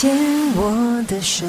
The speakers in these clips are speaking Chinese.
牵我的手。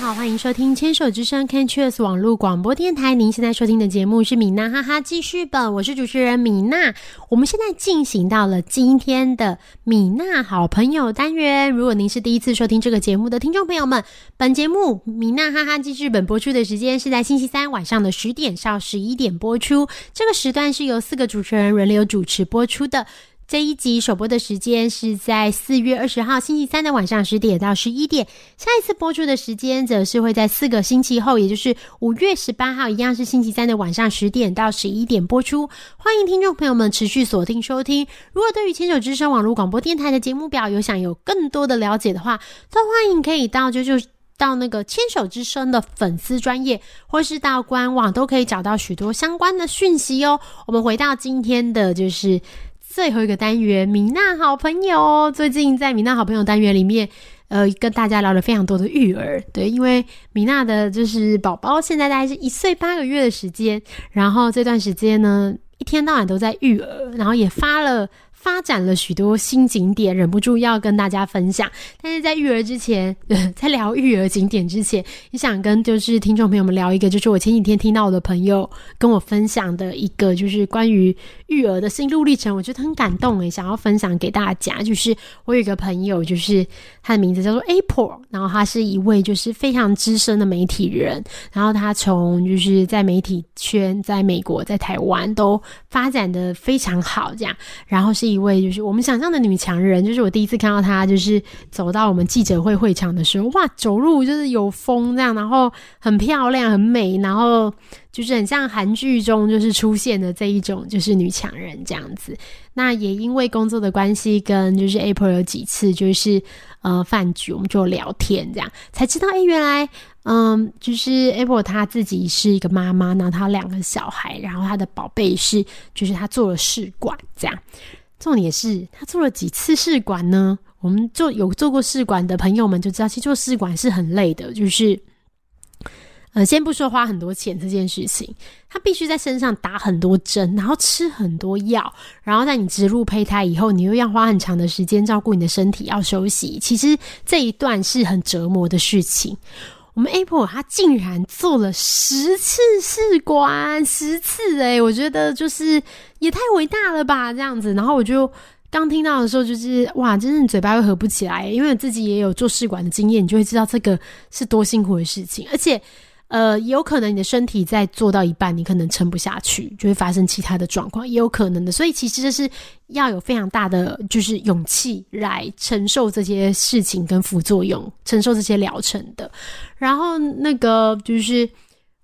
好，欢迎收听《牵手之声》CANCHERS 网络广播电台。您现在收听的节目是米娜哈哈记事本，我是主持人米娜。我们现在进行到了今天的米娜好朋友单元。如果您是第一次收听这个节目的听众朋友们，本节目米娜哈哈记事本播出的时间是在星期三晚上的十点到十一点播出。这个时段是由四个主持人轮流主持播出的。这一集首播的时间是在四月二十号星期三的晚上十点到十一点，下一次播出的时间则是会在四个星期后，也就是五月十八号，一样是星期三的晚上十点到十一点播出。欢迎听众朋友们持续锁定收听。如果对于牵手之声网络广播电台的节目表有想有更多的了解的话，都欢迎可以到就就。到那个牵手之声的粉丝专业，或是到官网，都可以找到许多相关的讯息哦。我们回到今天的就是最后一个单元，米娜好朋友。最近在米娜好朋友单元里面，呃，跟大家聊了非常多的育儿。对，因为米娜的就是宝宝现在大概是一岁八个月的时间，然后这段时间呢，一天到晚都在育儿，然后也发了。发展了许多新景点，忍不住要跟大家分享。但是在育儿之前，在聊育儿景点之前，也想跟就是听众朋友们聊一个，就是我前几天听到我的朋友跟我分享的一个，就是关于育儿的心路历程，我觉得很感动诶，想要分享给大家。就是我有一个朋友，就是他的名字叫做 April，然后他是一位就是非常资深的媒体人，然后他从就是在媒体圈，在美国、在台湾都发展的非常好，这样，然后是。一位就是我们想象的女强人，就是我第一次看到她，就是走到我们记者会会场的时候，哇，走路就是有风这样，然后很漂亮、很美，然后就是很像韩剧中就是出现的这一种就是女强人这样子。那也因为工作的关系，跟就是 April 有几次就是呃饭局，我们就聊天这样，才知道哎，原来嗯，就是 April 她自己是一个妈妈，然后她两个小孩，然后她的宝贝是就是她做了试管这样。重点是他做了几次试管呢？我们做有做过试管的朋友们就知道，其实做试管是很累的。就是，呃，先不说花很多钱这件事情，他必须在身上打很多针，然后吃很多药，然后在你植入胚胎以后，你又要花很长的时间照顾你的身体，要休息。其实这一段是很折磨的事情。我们 Apple 他竟然做了十次试管，十次哎，我觉得就是也太伟大了吧，这样子。然后我就刚听到的时候，就是哇，真的嘴巴又合不起来，因为自己也有做试管的经验，你就会知道这个是多辛苦的事情，而且。呃，有可能你的身体在做到一半，你可能撑不下去，就会发生其他的状况，也有可能的。所以其实这是要有非常大的就是勇气来承受这些事情跟副作用，承受这些疗程的。然后那个就是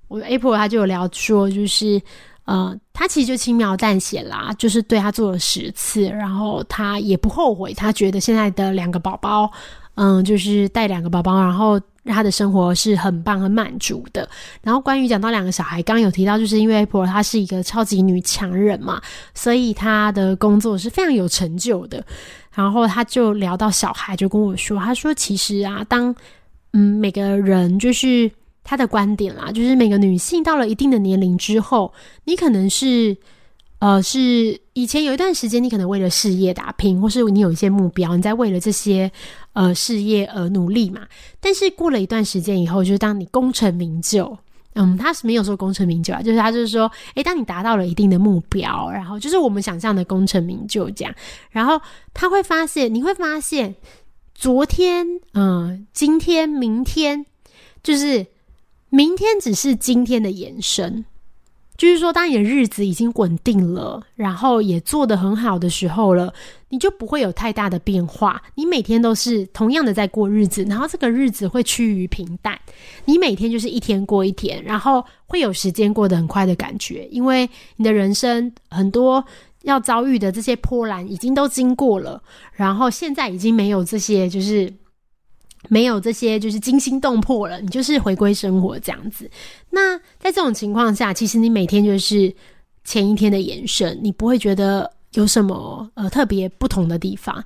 我 April 他就有聊说，就是呃，他其实就轻描淡写啦，就是对他做了十次，然后他也不后悔，他觉得现在的两个宝宝，嗯，就是带两个宝宝，然后。他的生活是很棒、很满足的。然后关于讲到两个小孩，刚刚有提到，就是因为 April 她是一个超级女强人嘛，所以她的工作是非常有成就的。然后他就聊到小孩，就跟我说，他说其实啊，当嗯每个人就是他的观点啦，就是每个女性到了一定的年龄之后，你可能是。呃，是以前有一段时间，你可能为了事业打拼，或是你有一些目标，你在为了这些呃事业而努力嘛。但是过了一段时间以后，就是当你功成名就，嗯，他是没有说功成名就啊，就是他就是说，诶，当你达到了一定的目标，然后就是我们想象的功成名就这样，然后他会发现，你会发现，昨天，嗯，今天，明天，就是明天只是今天的延伸。就是说，当你的日子已经稳定了，然后也做得很好的时候了，你就不会有太大的变化。你每天都是同样的在过日子，然后这个日子会趋于平淡。你每天就是一天过一天，然后会有时间过得很快的感觉，因为你的人生很多要遭遇的这些波澜已经都经过了，然后现在已经没有这些就是。没有这些就是惊心动魄了，你就是回归生活这样子。那在这种情况下，其实你每天就是前一天的延伸，你不会觉得有什么呃特别不同的地方。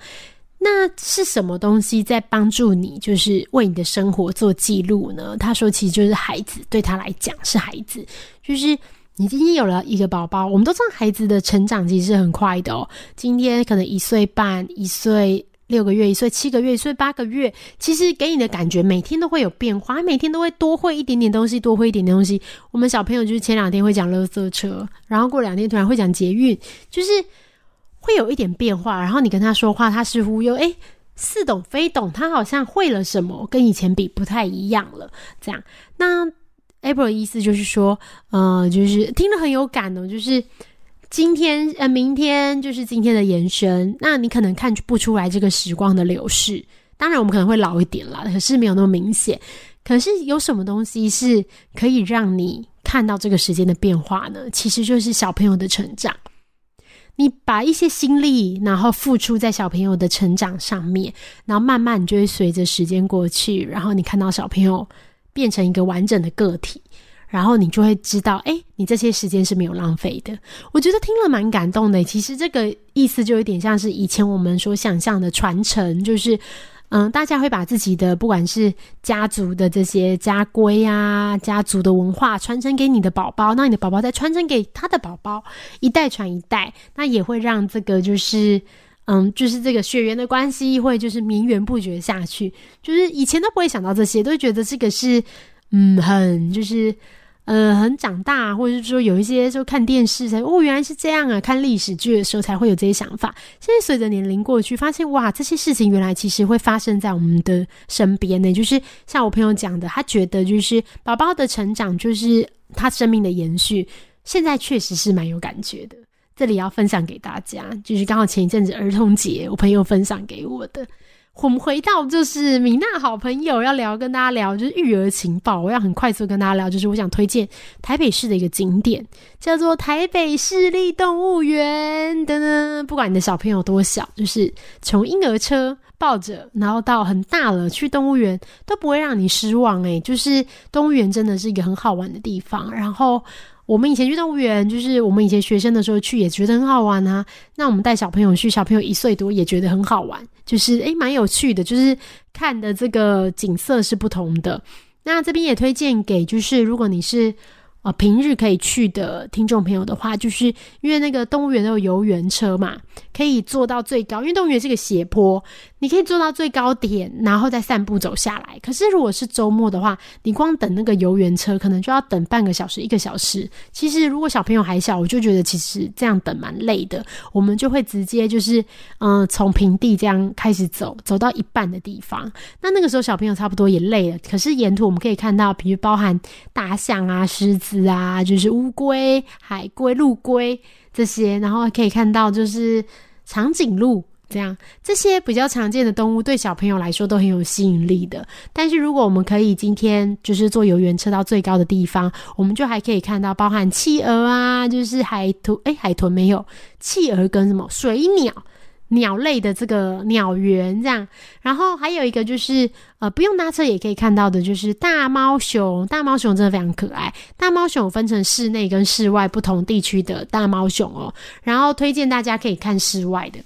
那是什么东西在帮助你，就是为你的生活做记录呢？他说，其实就是孩子，对他来讲是孩子，就是你今天有了一个宝宝，我们都知道孩子的成长其实是很快的哦。今天可能一岁半，一岁。六个月、一岁、七个月、一岁八个月，其实给你的感觉每天都会有变化，每天都会多会一点点东西，多会一点点东西。我们小朋友就是前两天会讲垃圾车，然后过两天突然会讲捷运，就是会有一点变化。然后你跟他说话，他似乎又诶似懂非懂，他好像会了什么，跟以前比不太一样了。这样，那 April 的意思就是说，呃，就是听了很有感哦，就是。今天呃，明天就是今天的延伸。那你可能看不出来这个时光的流逝。当然，我们可能会老一点啦，可是没有那么明显。可是有什么东西是可以让你看到这个时间的变化呢？其实就是小朋友的成长。你把一些心力，然后付出在小朋友的成长上面，然后慢慢你就会随着时间过去，然后你看到小朋友变成一个完整的个体。然后你就会知道，哎，你这些时间是没有浪费的。我觉得听了蛮感动的。其实这个意思就有点像是以前我们所想象的传承，就是，嗯，大家会把自己的不管是家族的这些家规啊、家族的文化传承给你的宝宝，那你的宝宝再传承给他的宝宝，一代传一代，那也会让这个就是，嗯，就是这个血缘的关系会就是绵延不绝下去。就是以前都不会想到这些，都觉得这个是，嗯，很就是。呃，很长大，或者是说有一些就看电视才哦，原来是这样啊！看历史剧的时候才会有这些想法。现在随着年龄过去，发现哇，这些事情原来其实会发生在我们的身边呢。就是像我朋友讲的，他觉得就是宝宝的成长就是他生命的延续。现在确实是蛮有感觉的。这里要分享给大家，就是刚好前一阵子儿童节，我朋友分享给我的。我们回到就是米娜好朋友要聊，跟大家聊就是育儿情报。我要很快速跟大家聊，就是我想推荐台北市的一个景点，叫做台北市立动物园。等等，不管你的小朋友多小，就是从婴儿车抱着，然后到很大了去动物园，都不会让你失望。诶，就是动物园真的是一个很好玩的地方。然后。我们以前去动物园，就是我们以前学生的时候去，也觉得很好玩啊。那我们带小朋友去，小朋友一岁多也觉得很好玩，就是诶蛮有趣的，就是看的这个景色是不同的。那这边也推荐给，就是如果你是。啊，平日可以去的听众朋友的话，就是因为那个动物园都有游园车嘛，可以坐到最高。因为动物园是个斜坡，你可以坐到最高点，然后再散步走下来。可是如果是周末的话，你光等那个游园车，可能就要等半个小时、一个小时。其实如果小朋友还小，我就觉得其实这样等蛮累的。我们就会直接就是，嗯，从平地这样开始走，走到一半的地方。那那个时候小朋友差不多也累了，可是沿途我们可以看到，比如包含大象啊、狮子。啊，就是乌龟、海龟、陆龟这些，然后可以看到就是长颈鹿这样这些比较常见的动物，对小朋友来说都很有吸引力的。但是如果我们可以今天就是坐游园车到最高的地方，我们就还可以看到包含企鹅啊，就是海豚，哎，海豚没有，企鹅跟什么水鸟。鸟类的这个鸟园这样，然后还有一个就是呃，不用搭车也可以看到的，就是大猫熊。大猫熊真的非常可爱。大猫熊分成室内跟室外不同地区的大猫熊哦，然后推荐大家可以看室外的。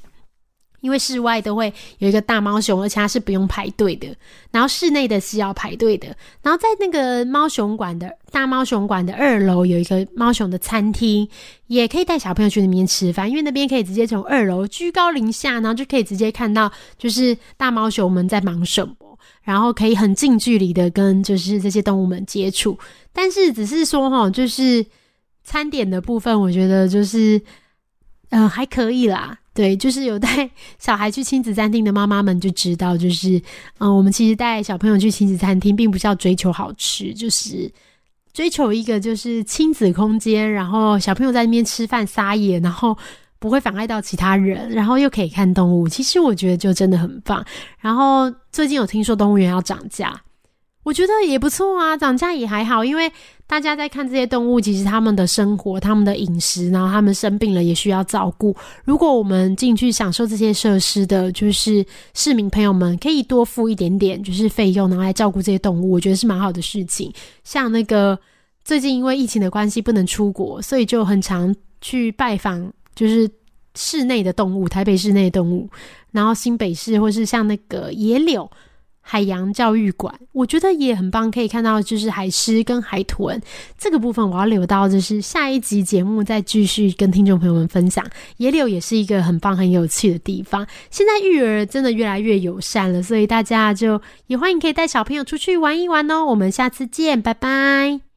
因为室外都会有一个大猫熊，而且它是不用排队的。然后室内的是要排队的。然后在那个猫熊馆的大猫熊馆的二楼有一个猫熊的餐厅，也可以带小朋友去那边吃饭，因为那边可以直接从二楼居高临下，然后就可以直接看到就是大猫熊们在忙什么，然后可以很近距离的跟就是这些动物们接触。但是只是说哈，就是餐点的部分，我觉得就是嗯还可以啦。对，就是有带 小孩去亲子餐厅的妈妈们就知道，就是嗯，我们其实带小朋友去亲子餐厅，并不是要追求好吃，就是追求一个就是亲子空间，然后小朋友在那边吃饭撒野，然后不会妨碍到其他人，然后又可以看动物。其实我觉得就真的很棒。然后最近有听说动物园要涨价。我觉得也不错啊，涨价也还好，因为大家在看这些动物，其实他们的生活、他们的饮食，然后他们生病了也需要照顾。如果我们进去享受这些设施的，就是市民朋友们，可以多付一点点，就是费用，拿来照顾这些动物，我觉得是蛮好的事情。像那个最近因为疫情的关系不能出国，所以就很常去拜访，就是室内的动物，台北市内动物，然后新北市或是像那个野柳。海洋教育馆，我觉得也很棒，可以看到就是海狮跟海豚这个部分，我要留到就是下一集节目再继续跟听众朋友们分享。野柳也是一个很棒很有趣的地方，现在育儿真的越来越友善了，所以大家就也欢迎可以带小朋友出去玩一玩哦。我们下次见，拜拜。